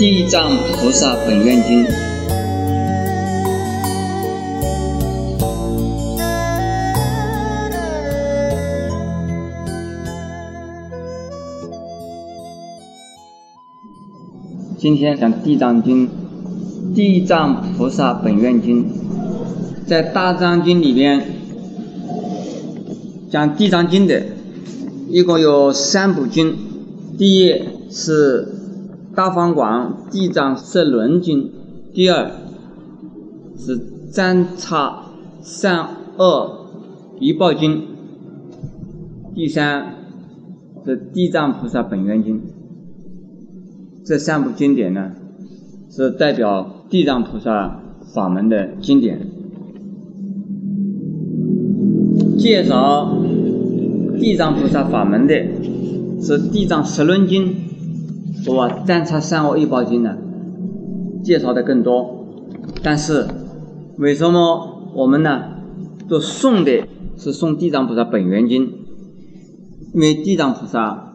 地藏菩萨本愿经》。今天讲《地藏经》，《地藏菩萨本愿经》在《大藏经》里边讲《地藏经》的，一共有三部经。第一是《大方广地藏十轮经》，第二是《占差善恶一报经》，第三是《地藏菩萨本愿经》。这三部经典呢，是代表地藏菩萨法门的经典。介绍地藏菩萨法门的是《地藏十轮经》和《占察三恶一报经》呢，介绍的更多。但是为什么我们呢都送的是送地藏菩萨本愿经？因为地藏菩萨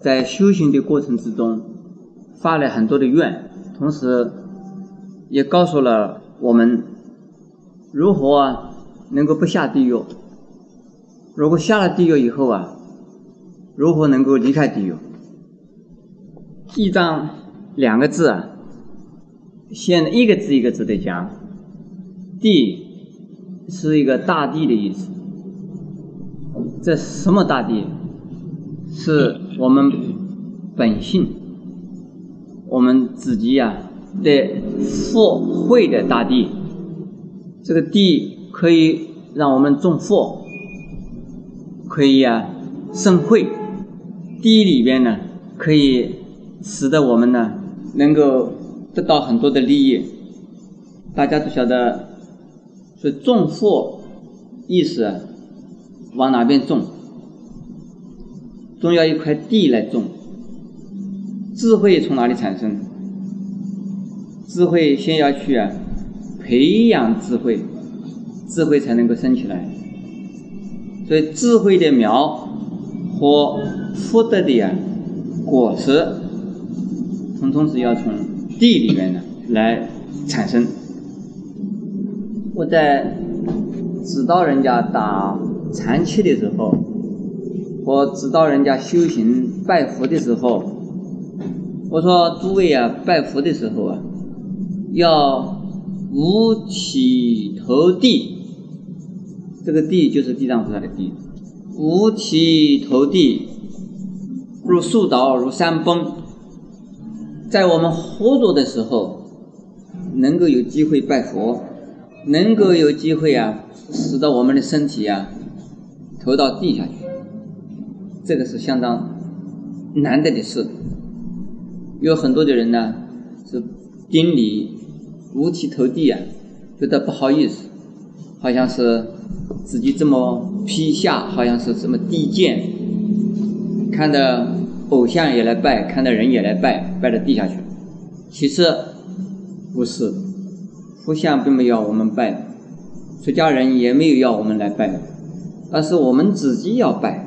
在修行的过程之中。发了很多的愿，同时也告诉了我们如何啊能够不下地狱。如果下了地狱以后啊，如何能够离开地狱？地藏两个字啊，现一个字一个字的讲，地是一个大地的意思。这什么大地？是我们本性。我们自己呀的富慧的大地，这个地可以让我们种福，可以啊生慧。地里边呢，可以使得我们呢能够得到很多的利益。大家都晓得，是种福意思往哪边种？总要一块地来种。智慧从哪里产生？智慧先要去啊，培养智慧，智慧才能够生起来。所以智慧的苗和福德的呀果实，统统是要从地里面呢来产生。我在指导人家打禅期的时候，我指导人家修行拜佛的时候。我说诸位啊，拜佛的时候啊，要五体投地。这个地就是地藏菩萨的地。五体投地，如树倒如山崩。在我们活着的时候，能够有机会拜佛，能够有机会啊，使得我们的身体啊投到地下去，这个是相当难得的事。有很多的人呢，是顶礼五体投地啊，觉得不好意思，好像是自己这么披下，好像是这么低贱，看到偶像也来拜，看到人也来拜，拜到地下去。其实不是，佛像并没有我们拜，出家人也没有要我们来拜，而是我们自己要拜。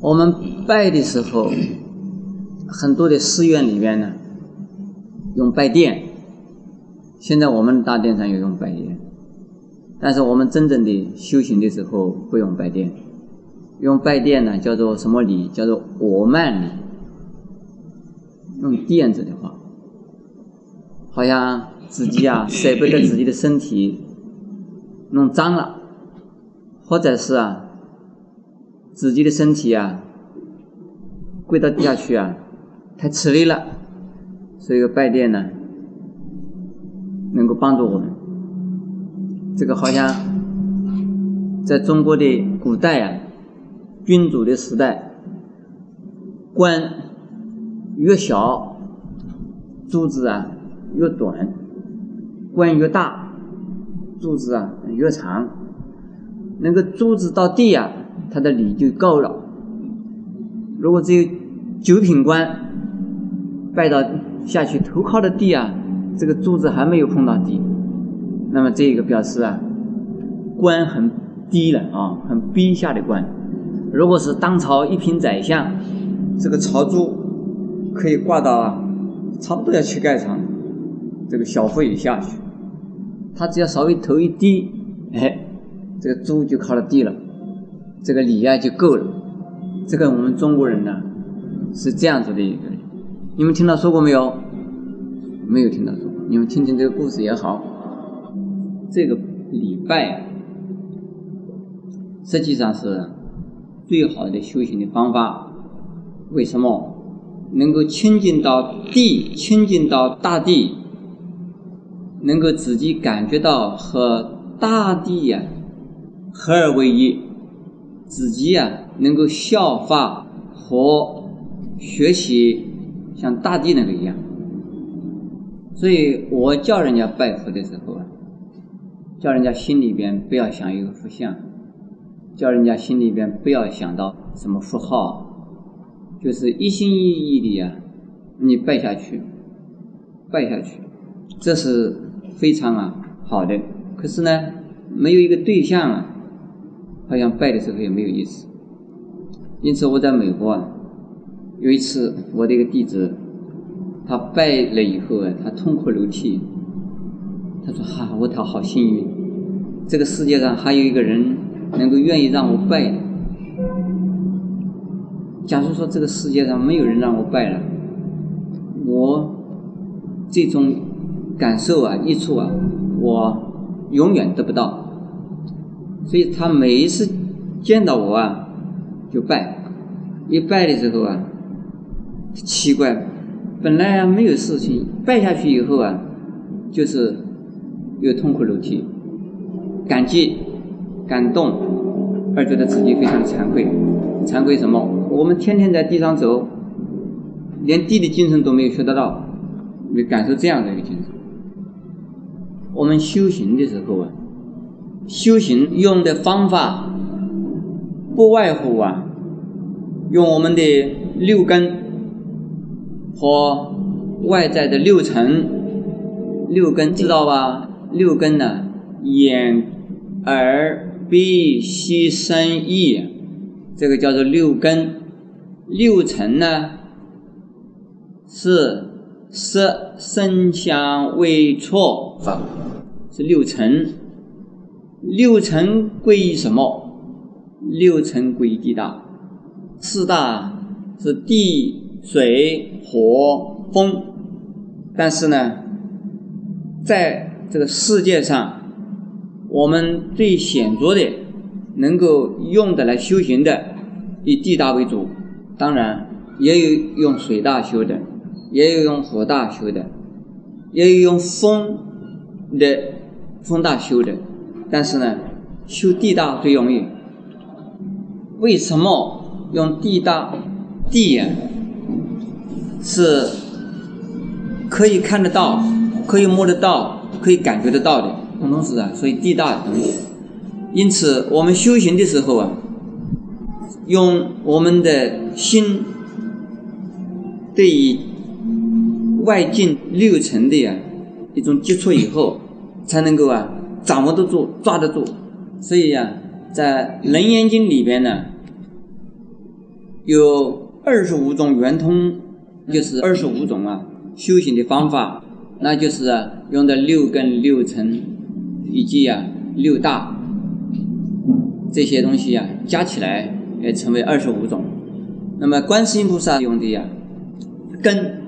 我们拜的时候。很多的寺院里面呢，用拜殿。现在我们大殿上也用拜殿，但是我们真正的修行的时候不用拜殿。用拜殿呢，叫做什么礼？叫做我慢礼。用垫子的话，好像自己啊 舍不得自己的身体弄脏了，或者是啊自己的身体啊跪到地下去啊。太吃力了，所以拜殿呢，能够帮助我们。这个好像在中国的古代啊，君主的时代，官越小，柱子啊越短；官越大，柱子啊越长。那个柱子到地啊，它的礼就高了。如果只有九品官。拜到下去，头靠的地啊，这个柱子还没有碰到地，那么这个表示啊，官很低了啊，很卑下的官。如果是当朝一品宰相，这个朝珠可以挂到差不多要去盖上，这个小腹也下去，他只要稍微头一低，哎，这个猪就靠了地了，这个礼啊就够了。这个我们中国人呢是这样子的一个，你们听到说过没有？没有听到说过，你们听听这个故事也好。这个礼拜实际上是最好的修行的方法。为什么？能够亲近到地，亲近到大地，能够自己感觉到和大地呀合而为一，自己呀能够效法和学习像大地那个一样。所以我叫人家拜佛的时候啊，叫人家心里边不要想一个佛像，叫人家心里边不要想到什么符号。就是一心一意的呀，你拜下去，拜下去，这是非常啊好的。可是呢，没有一个对象啊，好像拜的时候也没有意思。因此我在美国啊，有一次我的一个弟子，他拜了以后啊，他痛哭流涕，他说：“哈，我他好幸运，这个世界上还有一个人能够愿意让我拜。”假如说这个世界上没有人让我拜了，我这种感受啊、益处啊，我永远得不到。所以他每一次见到我啊，就拜，一拜的时候啊，奇怪，本来啊没有事情，拜下去以后啊，就是又痛哭流涕，感激、感动，而觉得自己非常惭愧，惭愧什么？我们天天在地上走，连地的精神都没有学得到，没感受这样的一个精神。我们修行的时候啊，修行用的方法不外乎啊，用我们的六根和外在的六尘。六根知道吧？六根呢，眼、耳、鼻、息、身、意。这个叫做六根，六尘呢是色、声、香、味、触、法，是六尘。六尘归于什么？六尘归于地大，四大是地、水、火、风。但是呢，在这个世界上，我们最显著的。能够用的来修行的，以地大为主，当然也有用水大修的，也有用火大修的，也有用风的风大修的。但是呢，修地大最容易。为什么用地大？地呀，是可以看得到、可以摸得到、可以感觉得到的，通通是啊。所以地大的东西。因此，我们修行的时候啊，用我们的心对于外境六尘的呀一种接触以后，才能够啊掌握得住、抓得住。所以呀，在《楞严经》里边呢，有二十五种圆通，就是二十五种啊修行的方法，那就是用的六根、六尘以及啊六大。这些东西呀，加起来也成为二十五种。那么观世音菩萨用的呀，根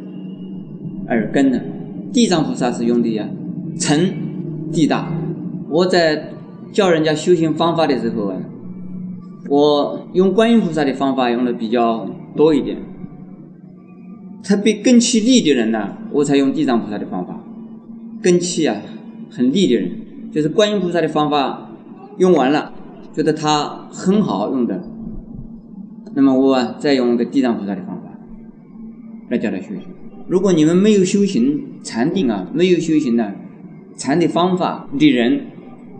耳根呢；地藏菩萨是用的呀，沉地大。我在教人家修行方法的时候啊，我用观音菩萨的方法用的比较多一点。特别根气利的人呢，我才用地藏菩萨的方法。根气啊很利的人，就是观音菩萨的方法用完了。觉得它很好用的，那么我再用一个地藏菩萨的方法来教他修行。如果你们没有修行禅定啊，没有修行的禅的方法的人，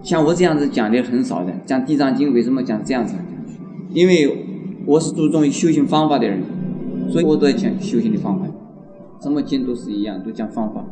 像我这样子讲的很少的。讲地藏经为什么讲这样子？因为我是注重于修行方法的人，所以我都在讲修行的方法。什么经都是一样，都讲方法。